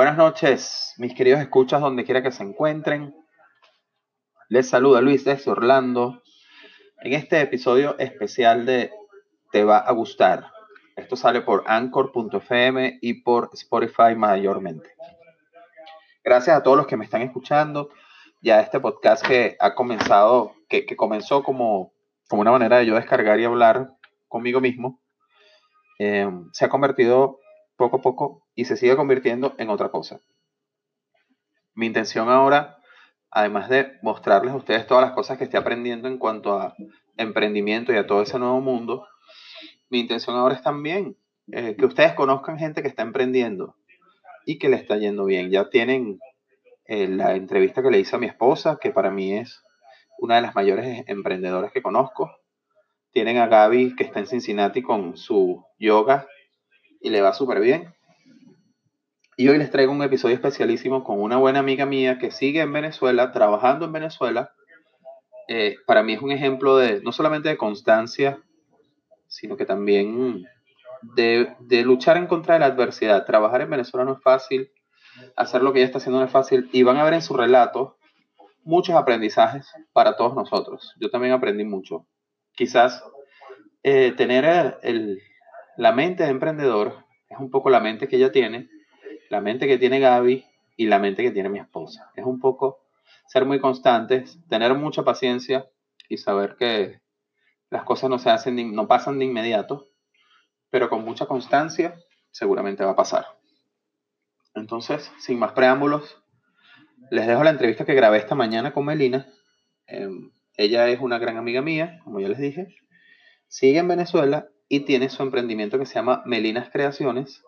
Buenas noches, mis queridos escuchas, donde quiera que se encuentren. Les saluda Luis desde Orlando en este episodio especial de Te va a gustar. Esto sale por anchor.fm y por Spotify mayormente. Gracias a todos los que me están escuchando. Ya este podcast que ha comenzado, que, comenzó como, como una manera de yo descargar y hablar conmigo mismo, eh, se ha convertido poco a poco y se sigue convirtiendo en otra cosa. Mi intención ahora, además de mostrarles a ustedes todas las cosas que estoy aprendiendo en cuanto a emprendimiento y a todo ese nuevo mundo, mi intención ahora es también eh, que ustedes conozcan gente que está emprendiendo y que le está yendo bien. Ya tienen eh, la entrevista que le hice a mi esposa, que para mí es una de las mayores emprendedoras que conozco. Tienen a Gaby, que está en Cincinnati con su yoga y le va súper bien. Y hoy les traigo un episodio especialísimo con una buena amiga mía que sigue en Venezuela, trabajando en Venezuela. Eh, para mí es un ejemplo de no solamente de constancia, sino que también de, luchar en contra de la adversidad. Trabajar en Venezuela no es fácil, hacer lo que ella está haciendo no es fácil. Y van a ver en su relato muchos aprendizajes para todos nosotros. Yo también aprendí mucho. Quizás eh, tener el, la mente de emprendedor es un poco la mente que ella tiene, la mente que tiene Gaby y la mente que tiene mi esposa. Es un poco ser muy constantes, tener mucha paciencia y saber que las cosas no se hacen, no pasan de inmediato, pero con mucha constancia seguramente va a pasar. Entonces, sin más preámbulos, les dejo la entrevista que grabé esta mañana con Melina. Em, ella es una gran amiga mía, como ya les dije. Sigue en Venezuela y tiene su emprendimiento que se llama Melinas Creaciones,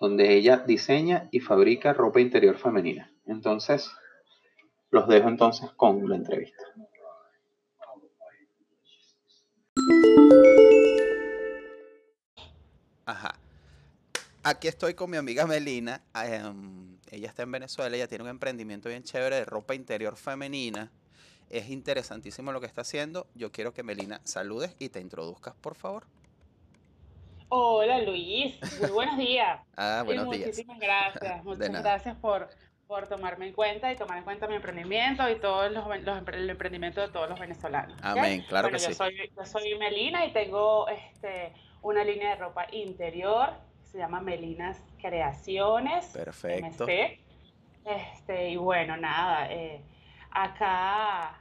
donde ella diseña y fabrica ropa interior femenina. Entonces, los dejo entonces con la entrevista. Ajá. Aquí estoy con mi amiga Melina. Em, ella está en Venezuela, ella tiene un emprendimiento bien chévere de ropa interior femenina. Es interesantísimo lo que está haciendo. Yo quiero que Melina saludes y te introduzcas, por favor. Hola Luis, muy buenos días. ah, buenos días. Muchísimas gracias. Muchas gracias por, por tomarme en cuenta y tomar en cuenta mi emprendimiento y todo los, el emprendimiento de todos los venezolanos. Amén, claro que yo sí. Soy, yo soy Melina y tengo este, una línea de ropa interior, se llama Melinas Creaciones. Perfecto. Este, y bueno, nada, eh, acá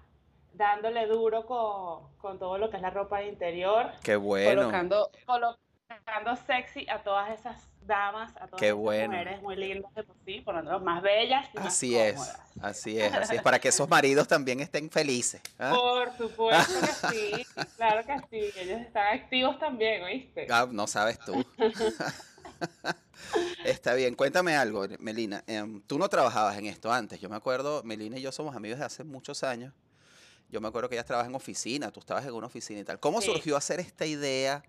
dándole duro con, con, todo lo que es la ropa de interior. Qué bueno. Colocando, colocando sexy a todas esas damas, a todas Qué esas bueno. mujeres muy lindas de por sí, poniéndolas más bellas y así más es, así es, así es, para que esos maridos también estén felices. ¿ah? Por supuesto que sí, claro que sí, ellos están activos también, ¿oíste? Ah, no sabes tú. Está bien, cuéntame algo, Melina. Em, tú no trabajabas en esto antes. Yo me acuerdo, Melina y yo somos amigos de hace muchos años. Yo me acuerdo que ella trabaja en oficina, tú estabas en una oficina y tal. ¿Cómo Sí. surgió hacer esta idea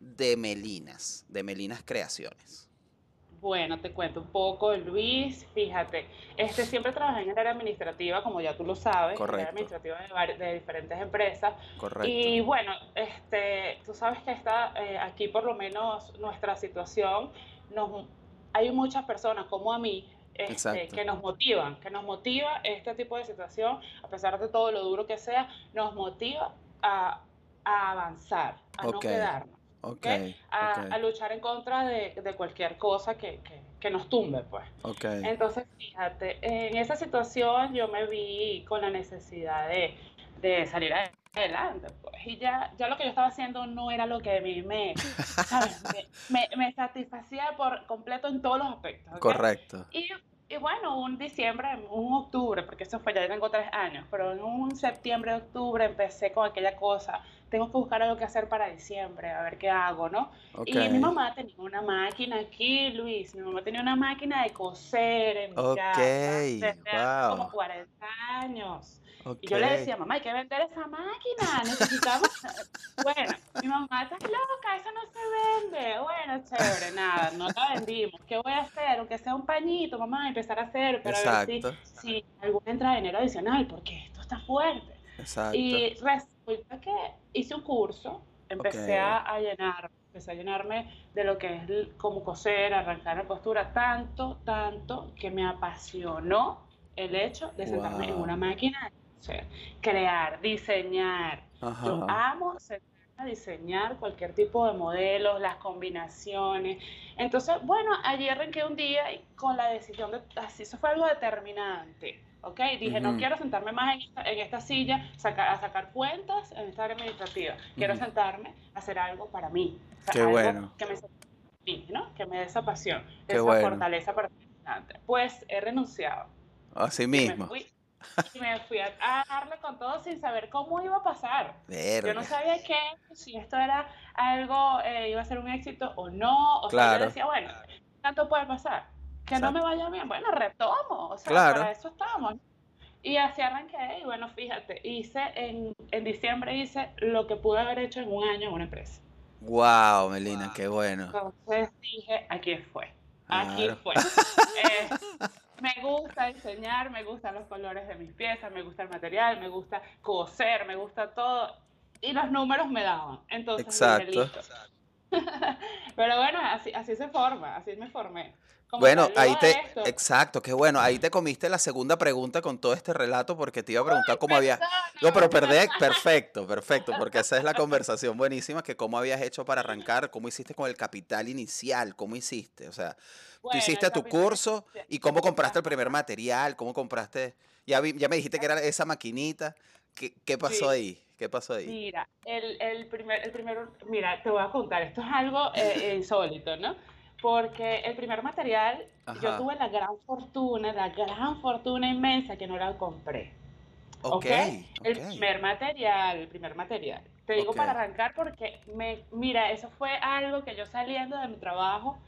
de Melinas, de Melinas Creaciones? Bueno, te cuento un poco, Luis. Fíjate, este siempre trabajé en el área administrativa, como ya tú lo sabes, en el área administrativa de diferentes empresas. Correcto. Y bueno, este, tú sabes que está eh, aquí por lo menos nuestra situación, nos, hay muchas personas como a mí este, que nos motivan, que nos motiva este tipo de situación, a pesar de todo lo duro que sea, nos motiva a, a avanzar, a no Ok, quedarnos. Ok, A, ok, a luchar en contra de, de cualquier cosa que, que- que nos tumbe, pues. Entonces, fíjate, en esa situación yo me vi con la necesidad de, de salir adelante, pues. Y ya, ya lo que yo estaba haciendo no era lo que a mí me, ¿sabes? me, me- me satisfacía por completo en todos los aspectos, ¿ok? Correcto. Y, y bueno, un diciembre, un octubre, porque eso fue, ya tengo tres años, pero en un septiembre, octubre empecé con aquella cosa, tengo que buscar algo que hacer para diciembre, a ver qué hago, ¿no? Y mi mamá tenía una máquina aquí, Luis, mi mamá tenía una máquina de coser en mi Ok, casa desde hace como wow. 40 años. Y yo le decía, mamá, hay que vender esa máquina, necesitamos... bueno, mi mamá, estás loca, eso no se vende. Bueno, chévere, nada, no la vendimos. ¿Qué voy a hacer? Aunque sea un pañito, mamá, empezar a hacer, pero a ver Exacto. si, si alguna entrada de dinero adicional, porque esto está fuerte. Exacto. Y resulta que hice un curso, empecé a, a llenar empecé a llenarme de lo que es como coser, arrancar la costura, tanto, tanto que me apasionó el hecho de sentarme en una máquina crear, diseñar. Yo Ajá. amo sentarme a diseñar cualquier tipo de modelos, las combinaciones. Entonces, bueno, allí arranqué un día y con la decisión de, así, eso fue algo determinante, ¿ok? Dije, no quiero sentarme más en esta, en esta silla saca- a sacar cuentas en esta área administrativa. Quiero sentarme a hacer algo para mí. O sea, Qué algo bueno. que me mí, ¿no? Que me dé esa pasión, Qué esa bueno. fortaleza para. Pues he renunciado. Así me mismo. fui, y me fui a, a darle con todo sin saber cómo iba a pasar. Yo no Verga. sabía qué, si esto era algo, eh, iba a ser un éxito o no. O sea, Claro. yo decía, bueno, tanto puede pasar. Que no me vaya bien, bueno, retomo. O sea, Claro. para eso estamos. Y así arranqué. Y bueno, fíjate, hice en, en diciembre hice lo que pude haber hecho en un año en una empresa. Wow, Melina, qué bueno. Entonces dije, aquí fue. Aquí Claro. fue. Eh, me gusta diseñar, me gustan los colores de mis piezas, me gusta el material, me gusta coser, me gusta todo. Y los números me daban. Entonces dije, Exacto. Pero bueno, así, así se forma, así me formé. Como Bueno, ahí te, esto, exacto, qué bueno, ahí te comiste la segunda pregunta con todo este relato porque te iba a preguntar cómo había, perdona, no, pero perdé, perfecto, perfecto, porque esa es la conversación buenísima, que cómo habías hecho para arrancar, cómo hiciste con el capital inicial, cómo hiciste, o sea, tú bueno, hiciste el tu curso inicial- y cómo compraste el primer material, cómo compraste, ya, vi- ya me dijiste que era esa maquinita, ¿qué, qué pasó Sí. ahí? ¿Qué pasó ahí? Mira, el, el primer, el primero, mira, te voy a contar, esto es algo eh, insólito, ¿no? Porque el primer material, yo tuve la gran fortuna, la gran fortuna inmensa que no la compré, Ok. El primer material, el primer material. Te digo para arrancar porque, me, mira, eso fue algo que yo saliendo de mi trabajo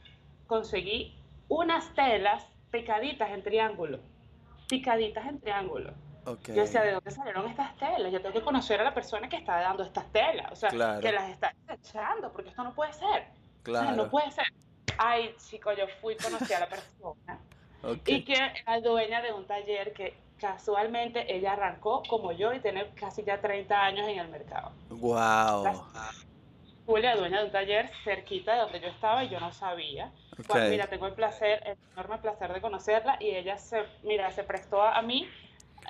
conseguí unas telas picaditas en triángulo, picaditas en triángulo. Ok, Yo decía, ¿de dónde salieron estas telas? Yo tengo que conocer a la persona que está dando estas telas, o sea, Claro. que las está echando, porque esto no puede ser. O sea, no claro, puede ser. Ay, chico, yo fui, conocí a la persona ok, y que era dueña de un taller que casualmente ella arrancó como yo y tiene casi ya 30 años en el mercado. wow, Julia, dueña de un taller cerquita de donde yo estaba y yo no sabía. Pues, ok, mira, tengo el placer, el enorme placer de conocerla y ella se, mira, se prestó a, a mí,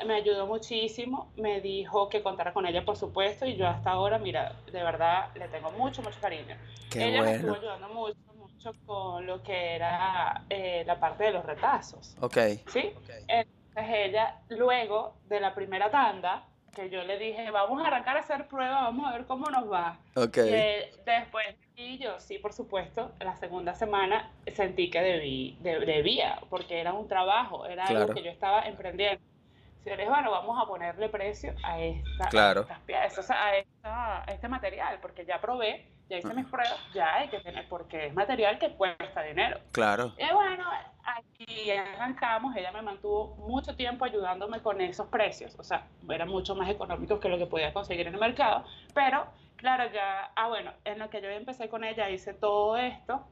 me ayudó muchísimo, me dijo que contara con ella, por supuesto, y yo hasta ahora, mira, de verdad le tengo mucho, mucho cariño. qué ella me estuvo ayudando mucho, mucho con lo que era eh, la parte de los retazos, ok, ¿sí? Entonces ella, luego de la primera tanda, que yo le dije, vamos a arrancar a hacer pruebas, vamos a ver cómo nos va. ok, Que después, y yo sí, por supuesto, la segunda semana sentí que debí, de- debía, porque era un trabajo, era Claro. algo que yo estaba emprendiendo. Dije, bueno, vamos a ponerle precio a, esta, a Claro. estas piezas, a, esta- a este material, porque ya probé, ya hice mis pruebas, ya hay que tener, porque es material que cuesta dinero. claro, Y bueno, aquí arrancamos, ella me mantuvo mucho tiempo ayudándome con esos precios, o sea, eran mucho más económicos que lo que podía conseguir en el mercado, pero claro, ya, ah bueno, en lo que yo empecé con ella hice todo esto,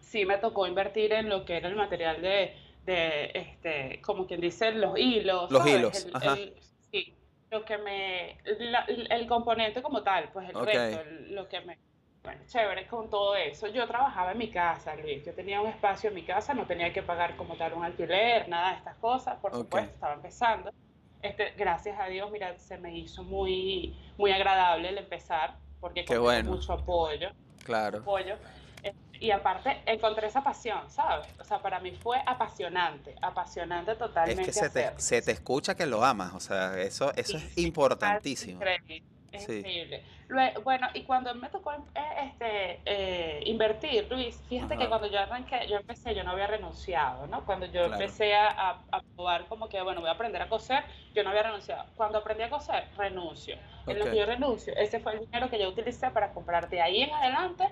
sí me tocó invertir en lo que era el material de, de este, como quien dice, los hilos, Los ¿sabes? hilos, El- ajá. el- sí, lo que me, la- el componente como tal, pues el Ok. resto, el- lo que me, bueno, chévere con todo eso. Yo trabajaba en mi casa, Luis. Yo tenía un espacio en mi casa, no tenía que pagar como tal un alquiler, nada de estas cosas. Por supuesto, estaba empezando. Este, gracias a Dios, mira, se me hizo muy, muy agradable el empezar, porque con bueno. mucho apoyo, claro, apoyo. Y aparte, encontré esa pasión, ¿sabes? O sea, para mí fue apasionante, apasionante es totalmente que se te, se te escucha que lo amas, o sea, eso, eso Sí, es importantísimo, Increíble, es Sí. increíble. Lue- bueno, y cuando me tocó eh, este, eh, invertir, Luis, fíjate Ajá. que cuando yo arranqué, yo empecé, yo no había renunciado, ¿no? Cuando yo Claro. empecé a, a- probar como que, bueno, voy a aprender a coser, yo no había renunciado. Cuando aprendí a coser, renuncio. En lo que yo renuncio, ese fue el dinero que yo utilicé para comprar de ahí en adelante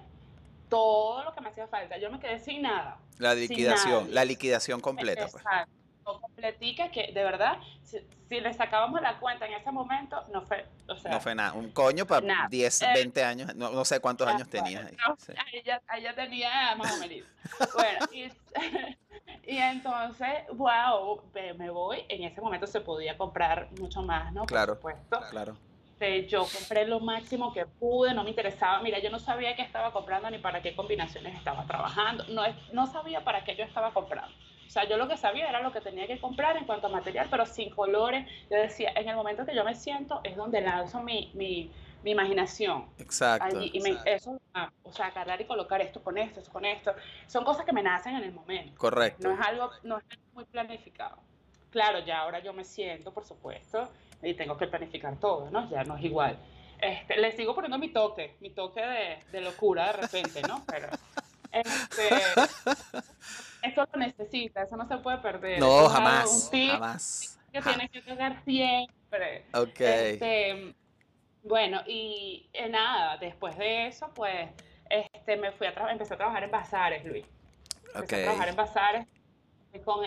todo lo que me hacía falta. Yo me quedé sin nada. la liquidación, la liquidación completa, pues, Exacto. Completica que de verdad, si, si le sacábamos la cuenta en ese momento, no fue, o sea, no fue nada, un coño para nada. 10, Eh, 20 años, no, no sé cuántos años tenías bueno, ahí, no, sí. ahí, ya, ahí ya tenía más o menos. Bueno, y, y entonces, wow, me, me voy. En ese momento se podía comprar mucho más, ¿no? Claro. Por supuesto. claro, Este, yo compré lo máximo que pude, no me interesaba. Mira, yo no sabía qué estaba comprando ni para qué combinaciones estaba trabajando. No, no sabía para qué yo estaba comprando. O sea, yo lo que sabía era lo que tenía que comprar en cuanto a material, pero sin colores. Yo decía, en el momento que yo me siento es donde lanzo mi, mi, mi imaginación. Exacto. y me, eso, o sea, agarrar y colocar esto con esto, esto con esto. Son cosas que me nacen en el momento. Correcto. No es algo, no es muy planificado. Claro, ya ahora yo me siento, por supuesto, y tengo que planificar todo, ¿no? Ya no es igual. Este, le sigo poniendo mi toque, mi toque de, de locura de repente, ¿no? Pero este, eso lo necesita, eso no se puede perder. No, jamás, jamás. Que tiene que tocar siempre. Ok. Este, bueno, y eh, nada, después de eso, pues, este, me fui a empecé a trabajar en bazares, Luis. Empecé a trabajar en bazares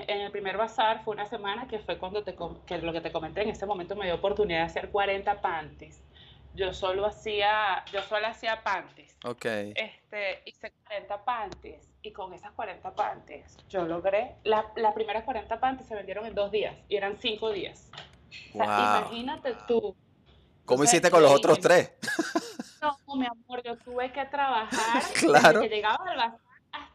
en el primer bazar fue una semana que fue cuando te, que lo que te comenté, en ese momento me dio oportunidad de hacer 40 panties. Yo solo hacía, yo solo hacía panties. Ok. Este, hice 40 panties y con esas 40 panties yo logré, las la primeras 40 panties se vendieron en dos días y eran cinco días. O sea, imagínate tú. ¿Cómo hiciste con los otros tres? No, mi amor, yo tuve que trabajar. claro. Desde que llegaba al bazar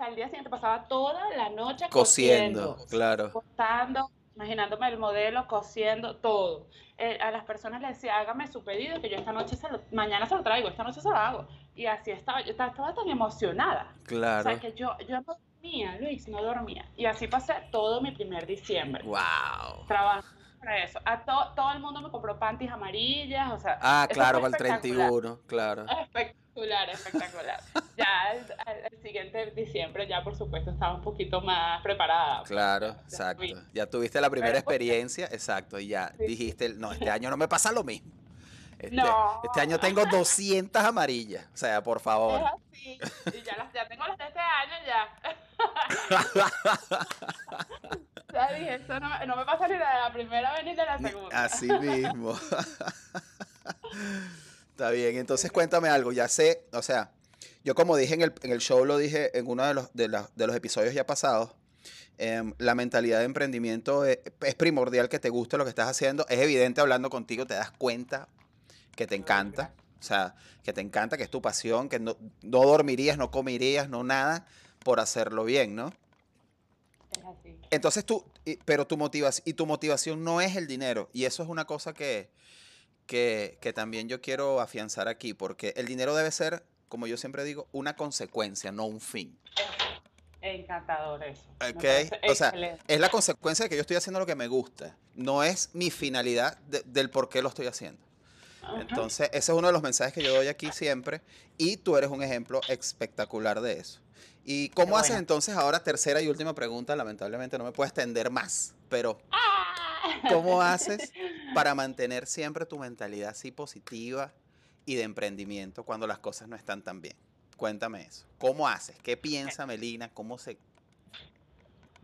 hasta el día siguiente, pasaba toda la noche cosiendo, claro. Cortando, imaginándome el modelo, cosiendo, todo. Eh, a las personas les decía, hágame su pedido, que yo esta noche, se lo, mañana se lo traigo, esta noche se lo hago. Y así estaba, yo estaba, tan emocionada. Claro. O sea, que yo, yo no dormía, Luis, no dormía. Y así pasé todo mi primer diciembre. ¡Wow! Trabajando para eso. A todo el mundo me compró panties amarillas, o sea. Ah, claro, para el 31, claro. Espectacular, espectacular. ya el, siguiente diciembre, ya por supuesto, estaba un poquito más preparada. Claro, exacto. Ya tuviste la primera experiencia, exacto, y ya dijiste, no, este año no me pasa lo mismo. Este, no. este año tengo 200 amarillas, o sea, por favor. Es así. Y ya, las, ya tengo las de este año ya. ya dije, eso no, no, me pasa ni de la primera vez ni de la segunda. Así mismo. Está bien, entonces cuéntame algo, ya sé, o sea, yo como dije en el, en el show, lo dije en uno de los, de, de los episodios ya pasados, em, la mentalidad de emprendimiento es, es, primordial que te guste lo que estás haciendo. Es evidente hablando contigo, te das cuenta que te encanta, o sea, que te encanta, que es tu pasión, que no, no dormirías, no comerías, no nada por hacerlo bien, ¿no? Es así. Entonces tú, pero tu motivación, y tu motivación no es el dinero, y eso es una cosa que, que, que, también yo quiero afianzar aquí, porque el dinero debe ser, como yo siempre digo, una consecuencia, no un fin. Encantador eso. O sea, es la consecuencia de que yo estoy haciendo lo que me gusta, no es mi finalidad de, del por qué lo estoy haciendo. Entonces, ese es uno de los mensajes que yo doy aquí siempre y tú eres un ejemplo espectacular de eso. ¿Y cómo haces entonces ahora, tercera y última pregunta? Lamentablemente no me puedo extender más, pero ¡Ah! ¿cómo haces para mantener siempre tu mentalidad así positiva y de emprendimiento cuando las cosas no están tan bien? Cuéntame eso. ¿Cómo haces? ¿Qué piensa Melina? ¿Cómo se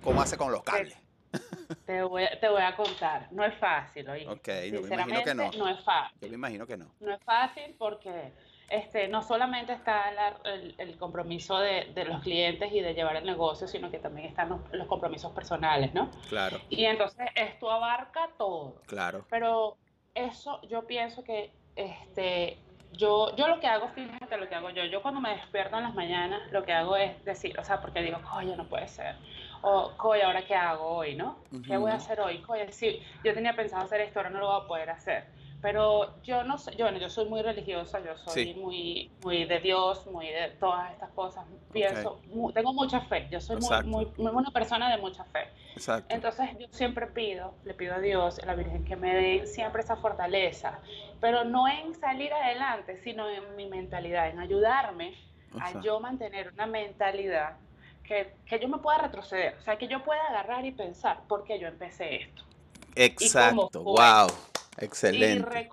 cómo hace con los cables? Te voy, a, te voy a contar. No es fácil, oye. Ok, yo me imagino que no. No es fácil. Yo me imagino que no. No es fácil porque este, no solamente está la, el, el, compromiso de, de, los clientes y de llevar el negocio, sino que también están los, los, compromisos personales, ¿no? Claro. Y entonces esto abarca todo. Claro. Pero eso yo pienso que este, yo, yo lo que hago, fíjate lo que hago yo, yo cuando me despierto en las mañanas, lo que hago es decir, o sea, porque digo, coño, no puede ser o, coy, ¿ahora qué hago hoy, no? Uh -huh. ¿Qué voy a hacer hoy? Coy, sí, yo tenía pensado hacer esto, ahora no lo voy a poder hacer. Pero yo no sé, yo, bueno, yo soy muy religiosa, yo soy sí. muy, muy de Dios, muy de todas estas cosas. Pienso, okay. muy, tengo mucha fe, yo soy muy, muy, muy, una persona de mucha fe. Exacto. Entonces yo siempre pido, le pido a Dios, a la Virgen, que me dé siempre esa fortaleza, pero no en salir adelante, sino en mi mentalidad, en ayudarme a yo mantener una mentalidad que, que, yo me pueda retroceder, o sea, que yo pueda agarrar y pensar por qué yo empecé esto. Exacto, wow, excelente.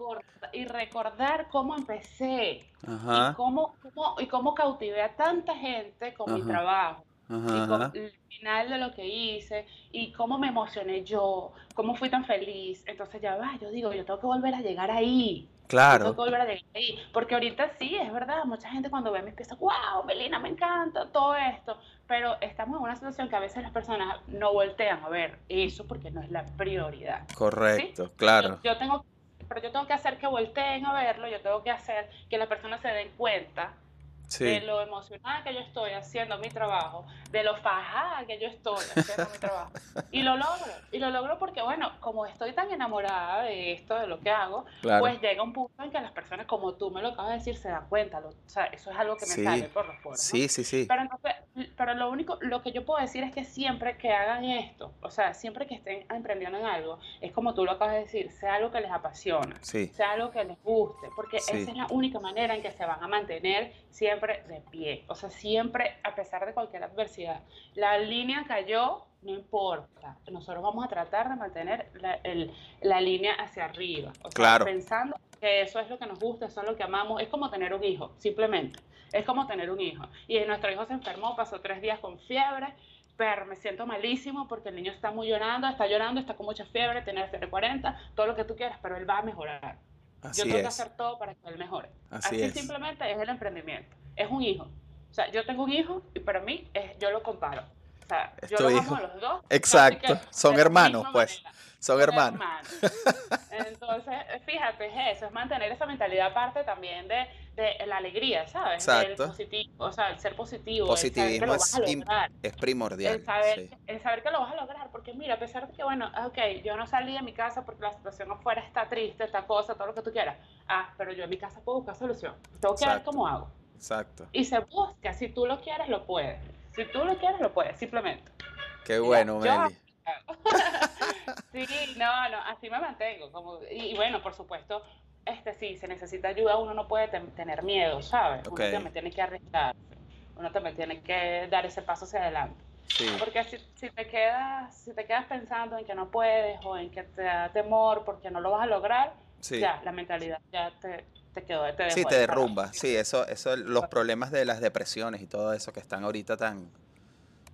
Y, y, recordar cómo empecé Ajá. Y, cómo, cómo, y cómo cautivé a tanta gente con Ajá. mi trabajo. Ajá. Y el final de lo que hice y cómo me emocioné yo, cómo fui tan feliz. Entonces ya va, yo digo, yo tengo que volver a llegar ahí. Claro. Tengo que volver a llegar ahí. Porque ahorita sí, es verdad, mucha gente cuando ve mis piezas, wow, Melina, me encanta todo esto. Pero estamos en una situación que a veces las personas no voltean a ver eso porque no es la prioridad. Correcto, ¿sí? claro. Yo, yo, tengo, pero yo tengo que hacer que volteen a verlo, yo tengo que hacer que las personas se den cuenta de lo emocionada que yo estoy haciendo mi trabajo, de lo fajada que yo estoy haciendo mi trabajo. Y lo logro, y lo logro porque, bueno, como estoy tan enamorada de esto, de lo que hago, pues llega un punto en que las personas, como tú me lo acabas de decir, se dan cuenta. o sea, eso es algo que me sale por los poros. Sí, sí, sí. Pero, pero lo único, lo que yo puedo decir es que siempre que hagan esto, o sea, siempre que estén emprendiendo en algo, es como tú lo acabas de decir, sea algo que les apasiona, sea algo que les guste, porque esa es la única manera en que se van a mantener siempre siempre de pie, o sea, siempre a pesar de cualquier adversidad. La línea cayó, no importa, nosotros vamos a tratar de mantener la, el, la línea hacia arriba, o sea, pensando que eso es lo que nos gusta, eso es lo que amamos, es como tener un hijo, simplemente, es como tener un hijo. Y nuestro hijo se enfermó, pasó tres días con fiebre, pero me siento malísimo porque el niño está muy llorando, está llorando, está con mucha fiebre, tiene fiebre 40, todo lo que tú quieras, pero él va a mejorar. Yo tengo que hacer todo para que él mejore. Así, simplemente es el emprendimiento. Es un hijo. O sea, yo tengo un hijo y para mí es, yo lo comparo. O sea, yo los amo a los dos. Exacto. Son hermanos, pues. Son, hermanos. Entonces, fíjate, es eso, es mantener esa mentalidad aparte también de, de la alegría, ¿sabes? Exacto. positivo, o sea, el ser positivo. Positivismo es, es, primordial. El saber, el saber que lo vas a lograr, porque mira, a pesar de que, bueno, ok, yo no salí de mi casa porque la situación afuera está triste, esta cosa, todo lo que tú quieras. Ah, pero yo en mi casa puedo buscar solución. Tengo que ver cómo hago. Exacto. Y se busca, si tú lo quieres, lo puedes. Si tú lo quieres, lo puedes, simplemente. Qué bueno, Meli. sí, no, no, así me mantengo. Como, y, bueno, por supuesto, este sí, se necesita ayuda, uno no puede tener miedo, ¿sabes? Uno también tiene que arriesgarse, uno también tiene que dar ese paso hacia adelante. Porque si, si, te quedas, si te quedas pensando en que no puedes o en que te da temor porque no lo vas a lograr, ya la mentalidad ya te, te quedó, te Sí, te derrumba. Sí, eso, eso, los problemas de las depresiones y todo eso que están ahorita tan,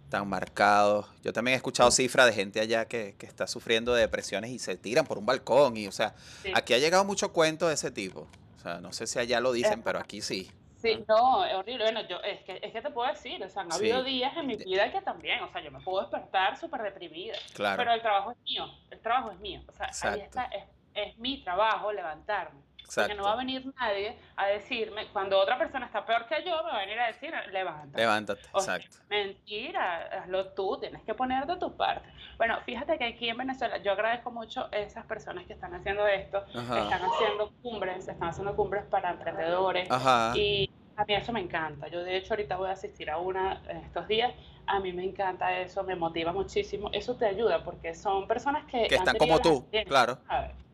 tan marcados. Yo también he escuchado cifras de gente allá que, que, está sufriendo de depresiones y se tiran por un balcón. Y, o sea, aquí ha llegado mucho cuento de ese tipo. O sea, no sé si allá lo dicen, pero aquí sí. Sí, no, es horrible. Bueno, yo, es que, es que te puedo decir, o sea, han habido días en mi vida que también, o sea, yo me puedo despertar súper deprimida. Claro. Pero el trabajo es mío, el trabajo es mío. O sea, ahí está, es, es mi trabajo levantarme. Porque no va a venir nadie a decirme, cuando otra persona está peor que yo, me va a venir a decir, levántate. Levántate, exacto. Mentira, hazlo tú, tienes que poner de tu parte. Bueno, fíjate que aquí en Venezuela, yo agradezco mucho a esas personas que están haciendo esto, que están haciendo cumbres, están haciendo cumbres para emprendedores. Y a mí eso me encanta. Yo de hecho ahorita voy a asistir a una en estos días. A mí me encanta eso, me motiva muchísimo. Eso te ayuda porque son personas que... Que están como tú, claro.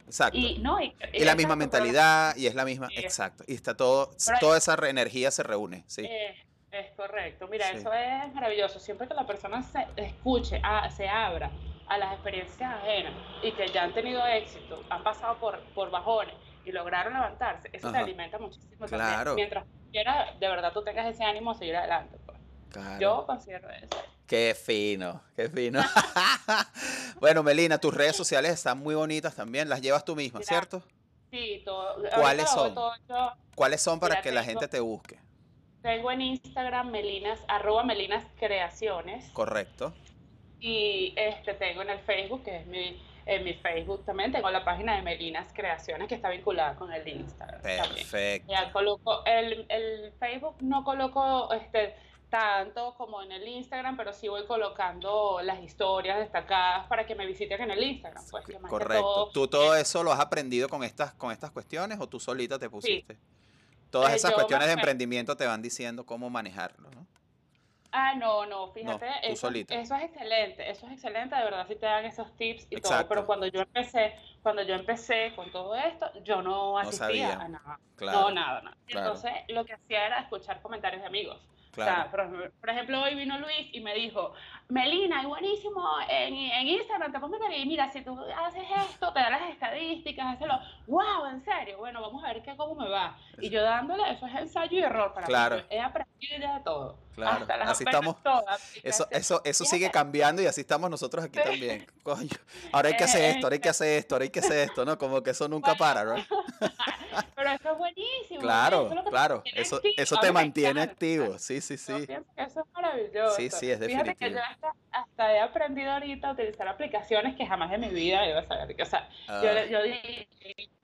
Exacto. Y, no, y, la misma mentalidad y es la misma, exacto. Y está todo, toda esa energía se reúne, sí. es correcto. Mira, eso es maravilloso. Siempre que la persona se escuche, se abra a las experiencias ajenas y que ya han tenido éxito, han pasado por, por bajones y lograron levantarse, eso te alimenta muchísimo claro. Mientras quiera, de verdad tú tengas ese ánimo a seguir adelante. Pues. Yo considero eso. Qué fino, qué fino. bueno, Melina, tus redes sociales están muy bonitas también. Las llevas tú misma, ¿cierto? Sí, todo. ¿Cuáles son? ¿Cuáles son para que la gente te busque? Tengo en Instagram melinas, arroba melinas creaciones. Correcto. Y este tengo en el Facebook, que es mi, en mi Facebook también, tengo la página de Melinas Creaciones que está vinculada con el Instagram. Perfecto. Ya coloco, el, el Facebook no coloco este tanto como en el Instagram, pero sí voy colocando las historias destacadas para que me visiten en el Instagram. Pues, Correcto. ¿Tú todo eso lo has aprendido con estas, con estas cuestiones o tú solita te pusiste? Todas eh, esas cuestiones de emprendimiento te van diciendo cómo manejarlo, ¿no? Ah, no, no, fíjate, eso, eso, es excelente, eso es excelente, de verdad, si te dan esos tips y todo, pero cuando yo empecé, cuando yo empecé con todo esto, yo no asistía a nada, no, nada, nada. Entonces, lo que hacía era escuchar comentarios de amigos. O sea, por, ejemplo, hoy vino Luis y me dijo, Melina, es buenísimo en, en Instagram, te pongo y mira, si tú haces esto, te da las estadísticas, hazlo, wow, en serio, bueno, vamos a ver qué, cómo me va. Y yo dándole, eso es ensayo y error para claro. mí, he aprendido ya todo. Claro, hasta las así estamos. Todas, eso, eso, eso sigue cambiando y así estamos nosotros aquí también. Coño, ahora hay que hacer esto, ahora hay que hacer esto, ahora hay que hacer esto, ¿no? Como que eso nunca para, ¿no? Pero eso es buenísimo. Claro, claro, eso, eso te mantiene activo, sí, sí, sí. Eso es maravilloso. Sí, sí, es definitivo. Fíjate que yo hasta, hasta he aprendido ahorita a utilizar aplicaciones que jamás en mi vida iba a saber. O sea, yo, Ah, yo di-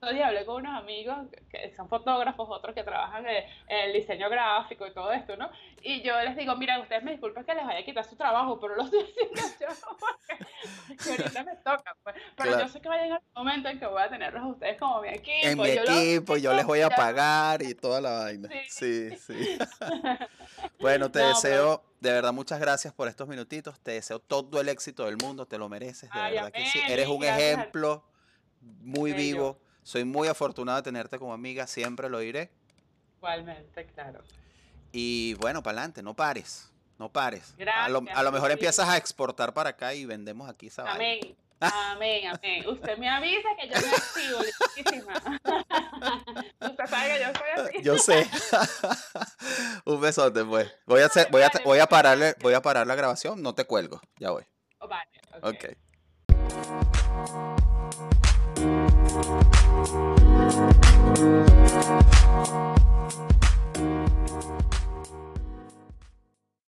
otro día hablé con unos amigos que son fotógrafos, otros que trabajan en el diseño gráfico y todo esto, ¿no? Y yo les digo, mira, ustedes me disculpen que les vaya a quitar su trabajo, pero lo estoy haciendo yo porque, porque ahorita me toca. Pues. Pero Claro. yo sé que va a llegar un momento en que voy a tenerlos a ustedes como mi equipo. en mi yo equipo, yo les voy a pagar y toda la vaina. Sí, Sí. sí. Bueno, te No, deseo, de verdad, muchas gracias por estos minutitos. Te deseo todo el éxito del mundo, te lo mereces, de Ay, verdad que sí. Eres un gracias ejemplo muy Bello. vivo. Soy muy afortunado de tenerte como amiga, siempre lo diré. Igualmente, claro. Y bueno, para adelante, no pares, no pares. a, lo, Gracias, a lo mejor sí. empiezas a exportar para acá y vendemos aquí esa. Amén. Amén, amén. Usted me avisa que yo me activo. Usted sabe que yo soy así. Yo sé. un besote, pues. Voy a hacer, voy a, voy a muchas pararle, voy a parar la grabación, no te cuelgo. Ya voy. Oh, vale, ok. Ok.